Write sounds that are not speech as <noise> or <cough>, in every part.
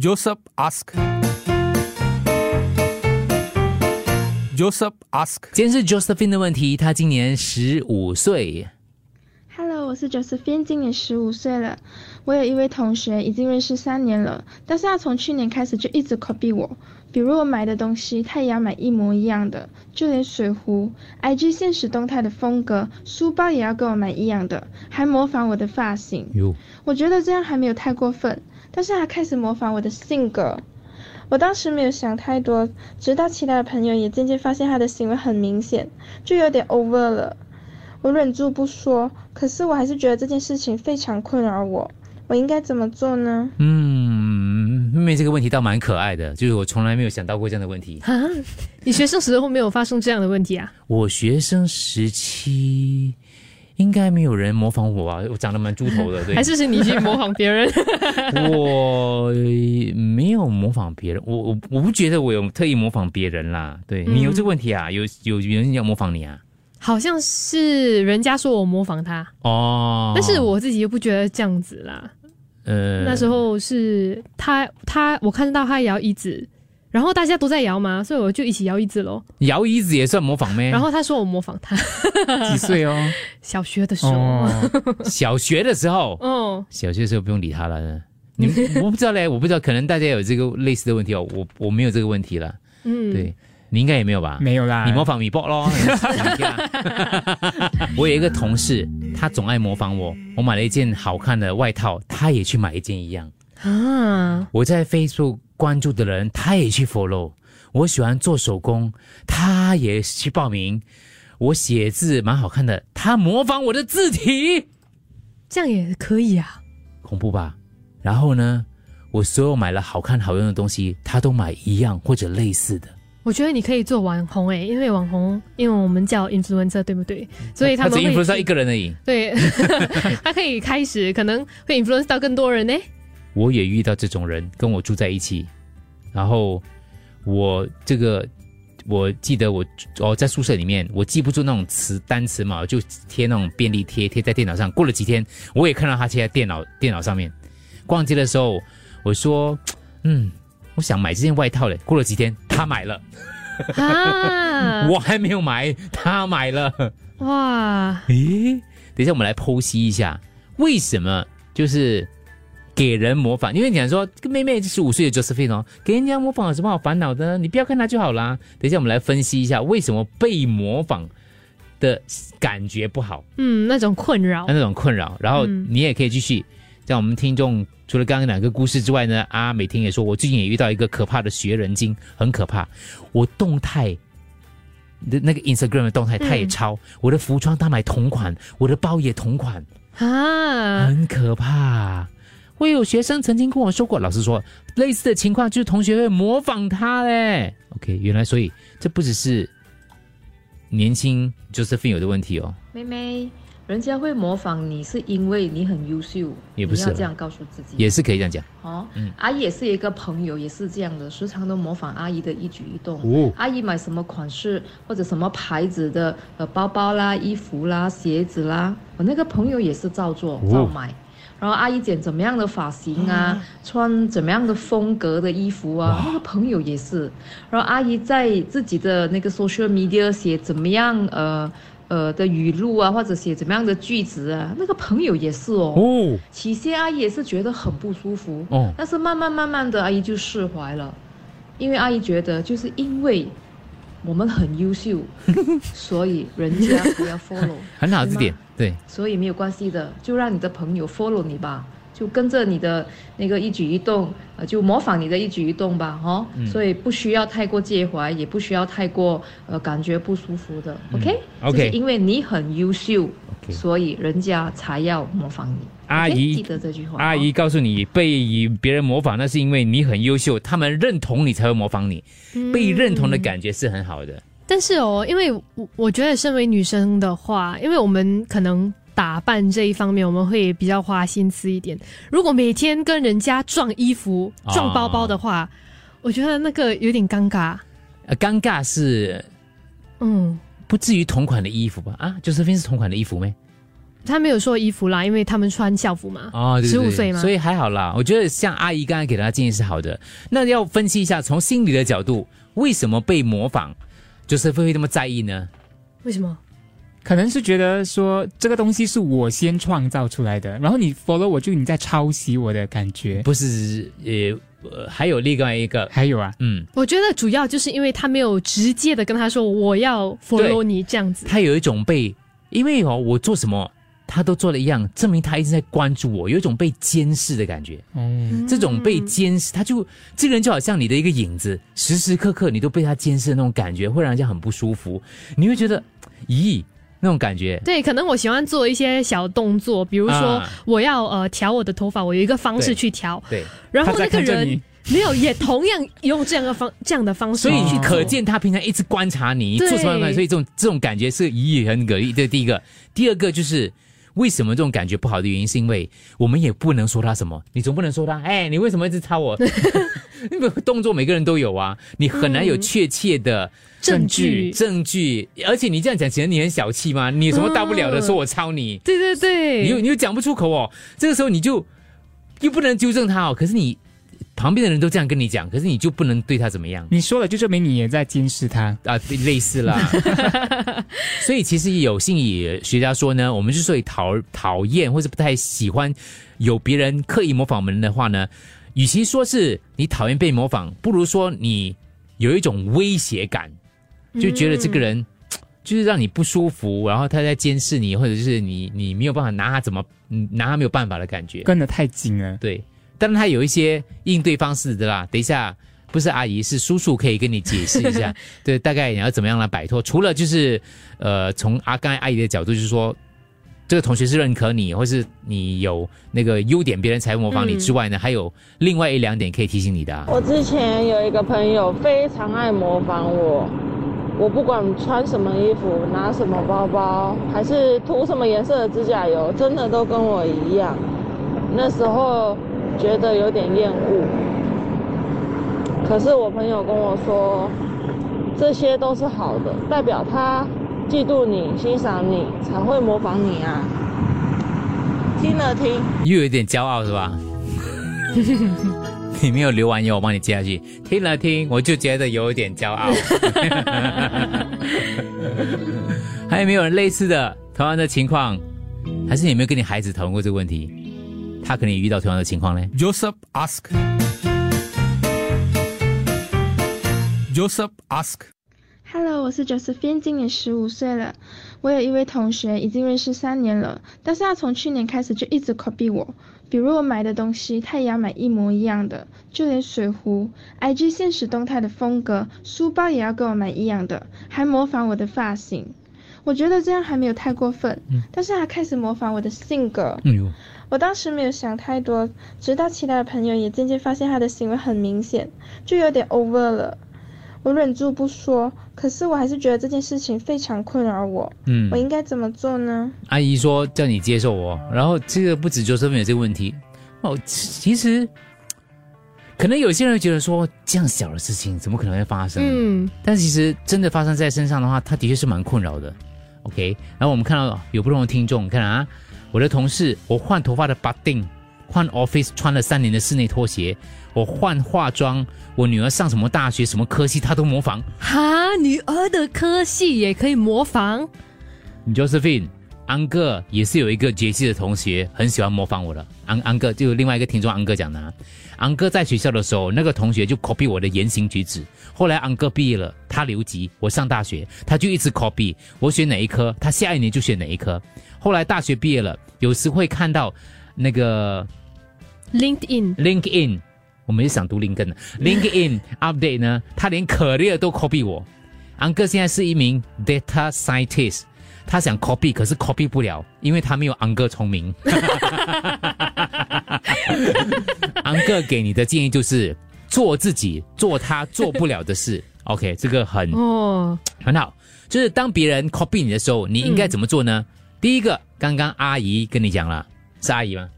Joseph ask. Joseph ask. 今天是 Josephine 的问题，她今年十五岁。Hello，我是 Josephine，今年十五岁了。我有一位同学已经认识三年了，但是他从去年开始就一直 copy 我，比如我买的东西，他也要买一模一样的，就连水壶、IG 现实动态的风格、书包也要跟我买一样的，还模仿我的发型。哟，我觉得这样还没有太过分，但是他开始模仿我的性格。我当时没有想太多，直到其他的朋友也渐渐发现他的行为很明显，就有点 over 了。我忍住不说，可是我还是觉得这件事情非常困扰我。我应该怎么做呢？嗯，妹妹这个问题倒蛮可爱的，就是我从来没有想到过这样的问题。啊，你学生时候没有发生这样的问题啊？我学生时期应该没有人模仿我啊，我长得蛮猪头的，<laughs> 对，还是是你去模仿别人？<laughs> 我没有模仿别人，我我我不觉得我有特意模仿别人啦。对、你有这个问题啊？有有人要模仿你啊？好像是人家说我模仿他，哦，但是我自己又不觉得这样子啦。呃那时候是他他我看到他摇椅子，然后大家都在摇嘛，所以我就一起摇椅子喽。摇椅子也算模仿咩？然后他说我模仿他，几岁哦？<laughs> 小学的时候，哦，小学的时候，<laughs> 哦，小学的时候不用理他了。你我不知道嘞，我不知道，可能大家有这个类似的问题哦，我我没有这个问题了。嗯，对你应该也没有吧？没有啦，你模仿米波咯。<laughs> 我有一个同事，他总爱模仿我。我买了一件好看的外套，他也去买一件一样。啊，我在 Facebook 关注的人，他也去 follow。我喜欢做手工，他也去报名。我写字蛮好看的，他模仿我的字体，这样也可以啊。恐怖吧？然后呢，我所有买了好看好用的东西，他都买一样或者类似的。我觉得你可以做网红诶，因为网红，因为我们叫 influencer，对不对？所以他们只 influence 到一个人而已。对，<laughs> 他可以开始，可能会 influence 到更多人呢。我也遇到这种人，跟我住在一起，然后我这个我记得我哦在宿舍里面，我记不住那种词单词嘛，我就贴那种便利贴贴在电脑上。过了几天，我也看到他贴在电脑电脑上面。逛街的时候，我说嗯，我想买这件外套嘞。过了几天，他买了，啊，<laughs> 我还没有买，他买了。哇，<laughs> 诶，等一下我们来剖析一下，为什么就是给人模仿？因为你想说，这个妹妹十五岁的 Josephine 哦，给人家模仿有什么好烦恼的呢？你不要看她就好啦。等一下我们来分析一下，为什么被模仿的感觉不好，嗯，那种困扰，那种困扰。然后嗯你也可以继续，像我们听众除了刚刚两个故事之外呢，阿，美婷也说，我最近也遇到一个可怕的学人精，很可怕。我动态的那个 Instagram 的动态，他也嗯抄、我的服装，他买同款，我的包也同款，啊，很可怕。我有学生曾经跟我说过，老师说类似的情况就是同学会模仿他嘞。OK，原来所以这不只是年轻 Josephine 有的问题哦，妹妹，人家会模仿你是因为你很优秀，也不是要这样告诉自己。也是可以这样讲。哦，阿姨也是一个朋友，也是这样的，时常都模仿阿姨的一举一动。哦阿姨买什么款式或者什么牌子的呃包包啦、衣服啦、鞋子啦，我那个朋友也是照做哦照买。然后阿姨剪怎么样的发型啊，穿怎么样的风格的衣服啊，那个朋友也是。然后阿姨在自己的那个 social media 写怎么样呃呃的语录啊，或者写怎么样的句子啊，那个朋友也是哦。哦，起先阿姨也是觉得很不舒服，哦但是慢慢慢慢的阿姨就释怀了，因为阿姨觉得就是因为我们很优秀，<laughs> 所以人家不要 follow，很好这点，对，所以没有关系的，就让你的朋友 follow 你吧，就跟着你的那个一举一动，呃，就模仿你的一举一动吧，哦，嗯。所以不需要太过介怀，也不需要太过呃感觉不舒服的，OK，、嗯。OK 就是因为你很优秀所以人家才要模仿你。阿？姨记得这句话，阿姨告诉你，被别人模仿，那是因为你很优秀，他们认同你才会模仿你。被认同的感觉是很好的。但是哦，因为我我觉得身为女生的话，因为我们可能打扮这一方面我们会比较花心思一点。如果每天跟人家撞衣服、啊撞包包的话，我觉得那个有点尴尬。呃，尴尬是嗯，不至于同款的衣服吧？啊，就是非是同款的衣服没？他没有说衣服啦，因为他们穿校服嘛。哦，对对对15岁嘛所以还好啦。我觉得像阿姨刚才给他建议是好的。那要分析一下，从心理的角度，为什么被模仿，就是会会那么在意呢？为什么？可能是觉得说这个东西是我先创造出来的，然后你 follow 我就你在抄袭我的感觉。不是，呃，呃还有另外一个，还有啊，嗯，我觉得主要就是因为他没有直接的跟他说我要 follow 你这样子。他有一种被，因为哦，我做什么。他都做了一样，证明他一直在关注我，有一种被监视的感觉。哦，这种被监视，他就这个人就好像你的一个影子，时时刻刻你都被他监视的那种感觉，会让人家很不舒服。你会觉得，咦，那种感觉，对，可能我喜欢做一些小动作，比如说啊。我要呃调我的头发，我有一个方式去调，对，然后那个人没有也同样用这样的方这样的方式所以可见他平常一直观察你对。做什么所以这种这种感觉是咦很诡异。这是第一个，第二个就是。为什么这种感觉不好的原因，是因为我们也不能说他什么，你总不能说他，哎，你为什么一直抄我？那 <laughs> 个动作每个人都有啊，你很难有确切的证据。证据，而且你这样讲，显得你很小气吗？你有什么大不了的？嗯说我抄你，对对对，你又你又讲不出口哦，这个时候你就又不能纠正他哦。可是你旁边的人都这样跟你讲，可是你就不能对他怎么样你说了就证明你也在监视他。啊？类似啦。<laughs> 所以其实有心理学家说呢，我们之所以讨讨厌或者不太喜欢有别人刻意模仿我们的话呢，与其说是你讨厌被模仿，不如说你有一种威胁感，就觉得这个人。就是让你不舒服，然后他在监视你，或者是你你没有办法拿他怎么嗯拿他没有办法的感觉。跟得太紧了。对，当然他有一些应对方式的啦。等一下，不是阿姨，是叔叔可以跟你解释一下，<laughs> 对，大概你要怎么样来摆脱。除了就是呃，从阿甘阿姨的角度，就是说这个同学是认可你，或是你有那个优点，别人才会模仿你之外呢，还有另外一两点可以提醒你的。我之前有一个朋友非常爱模仿我，我不管穿什么衣服、拿什么包包，还是涂什么颜色的指甲油，真的都跟我一样。那时候觉得有点厌恶，可是我朋友跟我说，这些都是好的，代表他嫉妒你、欣赏你，才会模仿你啊。听了听。又有点骄傲是吧？<laughs> 你没有留完言，我帮你接下去。听了听，我就觉得有一点骄傲。<laughs> 还有没有人类似的同样的情况？还是你有没有跟你孩子讨论过这个问题？他可能也遇到同样的情况呢？Joseph ask. Joseph ask. Hello，我是 Josephine，今年十五岁了。我有一位同学已经认识三年了，但是他从去年开始就一直 copy 我，比如我买的东西，他也要买一模一样的，就连水壶、IG 现实动态的风格、书包也要跟我买一样的，还模仿我的发型。我觉得这样还没有太过分，但是他开始模仿我的性格。我当时没有想太多，直到其他的朋友也渐渐发现他的行为很明显，就有点 over 了。我忍住不说，可是我还是觉得这件事情非常困扰我。嗯我，应该怎么做呢？阿姨说叫你接受我，然后这个不止就是有这个问题哦。其实可能有些人会觉得说这样小的事情怎么可能会发生？嗯，但其实真的发生在身上的话，他的确是蛮困扰的。OK，然后我们看到有不同的听众，看啊，我的同事，我换头发的 b u t t i n g 换 office 穿了三年的室内拖鞋，我换化妆，我女儿上什么大学什么科系，她都模仿。哈，女儿的科系也可以模仿，Josephine，安哥也是有一个杰西的同学很喜欢模仿我的。安安哥就另外一个听众安哥讲的、啊，安哥在学校的时候，那个同学就 copy 我的言行举止。后来安哥毕业了，他留级，我上大学，他就一直 copy 我选哪一科，他下一年就选哪一科。后来大学毕业了，有时会看到那个 LinkedIn，LinkedIn，我们也想读林根的 LinkedIn update 呢，他连 career 都 copy 我。安哥现在是一名 data scientist，他想 copy，可是 copy 不了，因为他没有安哥聪明。<laughs> 安哥给你的建议就是做自己，做他做不了的事。OK，这个很哦，很好，就是当别人 copy 你的时候，你应该怎么做呢？第一个，刚刚阿姨跟你讲了，是阿姨吗？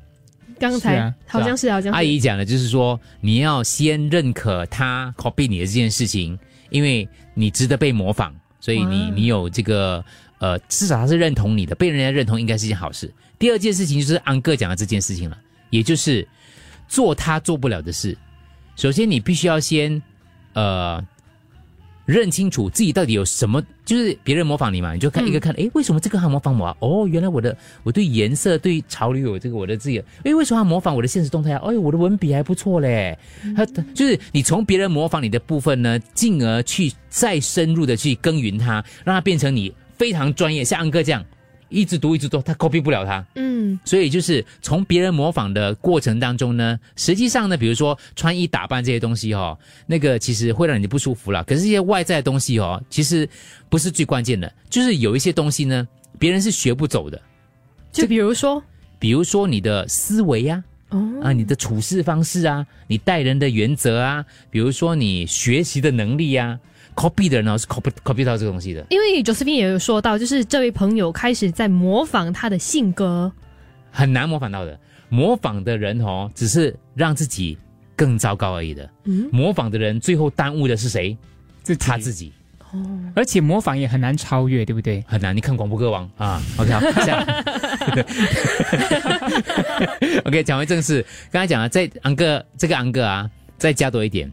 刚才、啊好像是好像阿姨讲的就是说，你要先认可他 copy 你的这件事情，因为你值得被模仿，所以你你有这个呃，至少他是认同你的，被人家认同应该是一件好事。第二件事情就是安哥讲的这件事情了，也就是做他做不了的事。首先，你必须要先呃认清楚自己到底有什么，就是别人模仿你嘛，你就看一个看，诶，为什么这个他模仿我啊？哦，原来我的我对颜色、对潮流有这个我的自己，诶，为什么他模仿我的现实动态啊？哎，我的文笔还不错嘞。他就是你从别人模仿你的部分呢，进而去再深入的去耕耘它，让它变成你非常专业，像安哥这样。一直读一直读，他 copy 不了他，嗯，所以就是从别人模仿的过程当中呢，实际上呢，比如说穿衣打扮这些东西哦，那个其实会让你不舒服了。可是这些外在的东西哦，其实不是最关键的，就是有一些东西呢，别人是学不走的。就比如说，比如说你的思维呀、哦，啊，你的处事方式啊，你待人的原则啊，比如说你学习的能力呀、copy 的人呢是 copy copy 到这个东西的。因为 Josephine 也有说到，就是这位朋友开始在模仿他的性格，很难模仿到的。模仿的人哦，只是让自己更糟糕而已的。嗯模仿的人最后耽误的是谁？自他自己而且模仿也很难超越，对不对？很难。你看广播歌王啊，OK，好，这样。<laughs> OK，讲回正事，刚才讲了，在安哥这个安哥啊，再加多一点，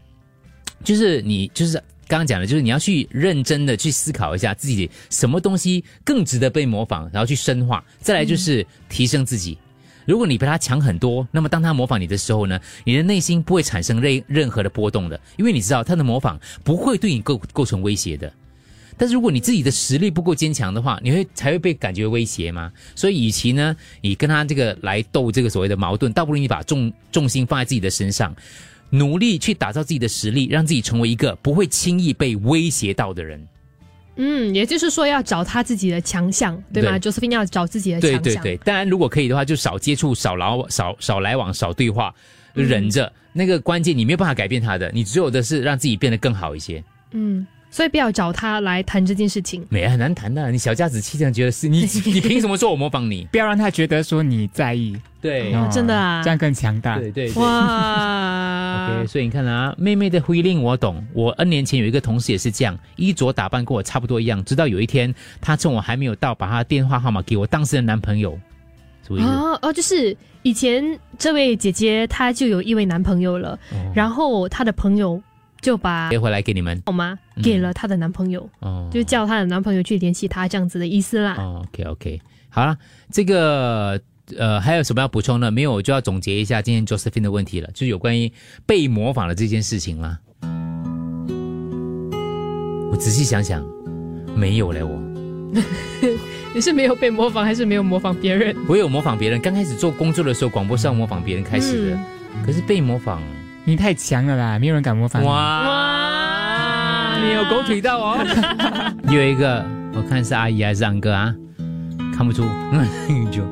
就是你就是刚刚讲的，就是你要去认真的去思考一下自己什么东西更值得被模仿，然后去深化。再来就是提升自己。如果你比他强很多，那么当他模仿你的时候呢，你的内心不会产生任任何的波动的，因为你知道他的模仿不会对你构构成威胁的。但是如果你自己的实力不够坚强的话，你会才会被感觉威胁吗。所以，与其呢，你跟他这个来斗这个所谓的矛盾，倒不如你把重重心放在自己的身上，努力去打造自己的实力，让自己成为一个不会轻易被威胁到的人。嗯，也就是说要找他自己的强项，对吗对？Josephine 要找自己的强项，对对，当然如果可以的话，就少接触、少来少少来往、少对话，忍着。那个关键你没有办法改变他的，你只有的是让自己变得更好一些。嗯，所以不要找他来谈这件事情。没很难谈的，你小家子气这样觉得是你，<laughs> 你凭什么说我模仿你？不要让他觉得说你在意，对哦真的啊这样更强大。对对对。哇 <laughs> OK，所以你看啊，妹妹的回应我懂。我 N 年前有一个同事也是这样，衣着打扮跟我差不多一样。直到有一天，她趁我还没有到，把她的电话号码给我当时的男朋友。什么意思？哦哦，就是以前这位姐姐她就有一位男朋友了，然后她的朋友就把接回来给你们。号码嗯给了她的男朋友，哦，就叫她的男朋友去联系她这样子的意思啦。哦，OK OK，好了，这个呃还有什么要补充的？没有，我就要总结一下今天 Josephine 的问题了，就是有关于被模仿的这件事情啦。我仔细想想，没有嘞，我 <laughs> 你是没有被模仿，还是没有模仿别人？我有模仿别人。刚开始做工作的时候，广播是要模仿别人开始的，可是被模仿，你太强了啦，没有人敢模仿你。哇哇你有狗腿到哦。<laughs> 你有一个，我看是阿姨还是安哥啊？看不出，<laughs> 就。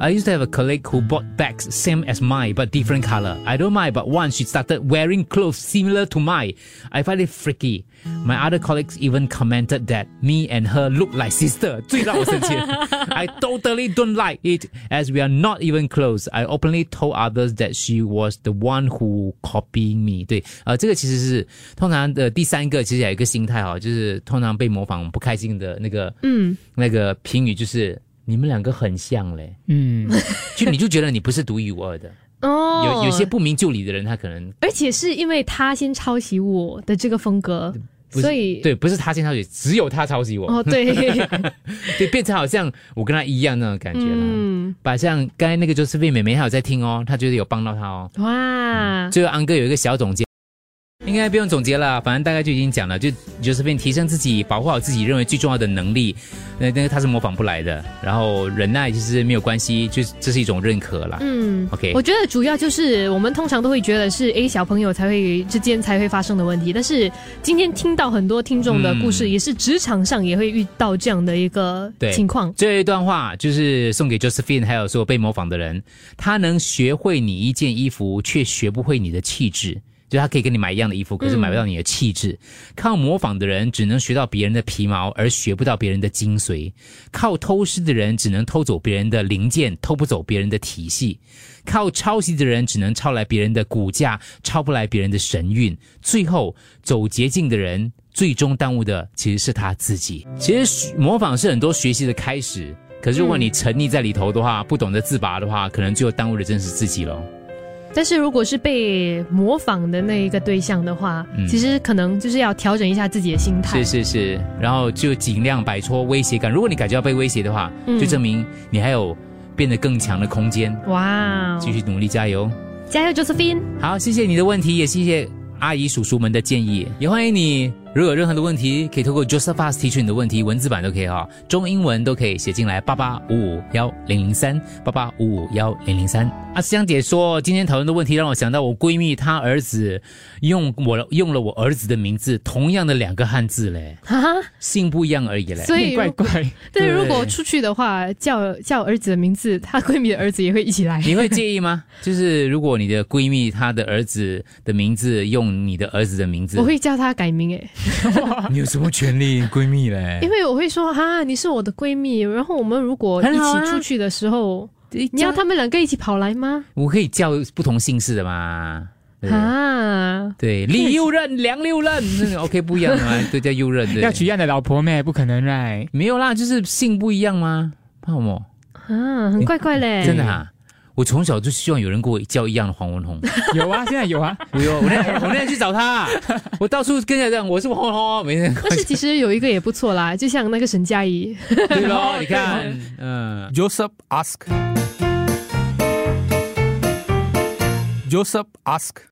I used to have a colleague who bought bags same as mine but different color. I don't mind, but once she started wearing clothes similar to mine, I find it freaky. My other colleagues even commented that me and her look like sister. <laughs> 最让我生气。I totally don't like it as we are not even close. I openly told others that she was the one who copying me. 对，呃，这个其实是通常的第三个，其实有一个心态哦，就是通常被模仿不开心的那个嗯，那个评语就是 你们两个很像嘞，嗯，就你就觉得你不是独一无二的。<laughs> 哦，有有些，不明就里的人，他可能而且是因为他先抄袭我的这个风格，所以对，不是他先抄袭，只有他抄袭我，哦，对，<laughs> 对，变成好像我跟他一样那种感觉了。嗯，把像刚才那个就是妹妹妹，她有在听哦，她觉得有帮到她哦。哇，最后安哥有一个小总结，应该不用总结了，反正大概就已经讲了，就就是变提升自己，保护好自己认为最重要的能力，那那个他是模仿不来的。然后忍耐其实没有关系，就这是一种认可啦。嗯 OK 我觉得主要就是我们通常都会觉得是 A 小朋友才会之间才会发生的问题，但是今天听到很多听众的故事，嗯也是职场上也会遇到这样的一个情况。最后一段话就是送给 Josephine，还有所有被模仿的人。他能学会你一件衣服，却学不会你的气质。就他可以跟你买一样的衣服，可是买不到你的气质。靠模仿的人只能学到别人的皮毛，而学不到别人的精髓；靠偷师的人只能偷走别人的零件，偷不走别人的体系；靠抄袭的人只能抄来别人的骨架，抄不来别人的神韵。最后，走捷径的人。最终耽误的其实是他自己。其实模仿是很多学习的开始，可是如果你沉溺在里头的话，不懂得自拔的话，可能最后耽误的真是自己了。但是如果是被模仿的那一个对象的话，嗯其实可能就是要调整一下自己的心态。是是是，然后就尽量摆脱威胁感。如果你感觉到被威胁的话，嗯就证明你还有变得更强的空间，哇哦，继续努力加油。加油，Josephine！好，谢谢你的问题，也谢谢阿姨叔叔们的建议，也欢迎你。如果有任何的问题，可以透过 Josephus 提出你的问题，文字版都可以哈，中英文都可以写进来，八八五五幺零零三，八八五五幺零零三。阿香姐说，今天讨论的问题让我想到我闺蜜她儿子用我用了我儿子的名字，同样的两个汉字嘞，哈哈，姓不一样而已嘞。所以怪怪。<laughs> 对，对如果出去的话，叫叫儿子的名字，她闺蜜的儿子也会一起来。你会介意吗？<laughs> 就是如果你的闺蜜她的儿子的名字用你的儿子的名字，我会叫她改名诶，<laughs> 你有什么权利？闺蜜嘞因为我会说哈，你是我的闺蜜，然后我们如果一起出去的时候，你你要他们两个一起跑来吗？我可以叫不同姓氏的嘛？对啊，对，李右任、梁六任那个，OK 不一样嘛，都叫右任。对要娶一样的老婆咩？不可能，right？<laughs> 没有啦，就是姓不一样吗？怕什么？啊，很怪怪嘞，真的啊！我从小就希望有人跟我叫一样的黄文宏。<laughs> 有啊，现在有啊。我有，我那我那天去找他，<laughs> 我到处跟人家讲我是黄文宏，没人。但是其实有一个也不错啦，就像那个沈佳宜，对咯，<laughs> 你看，嗯。Joseph ask. Joseph ask.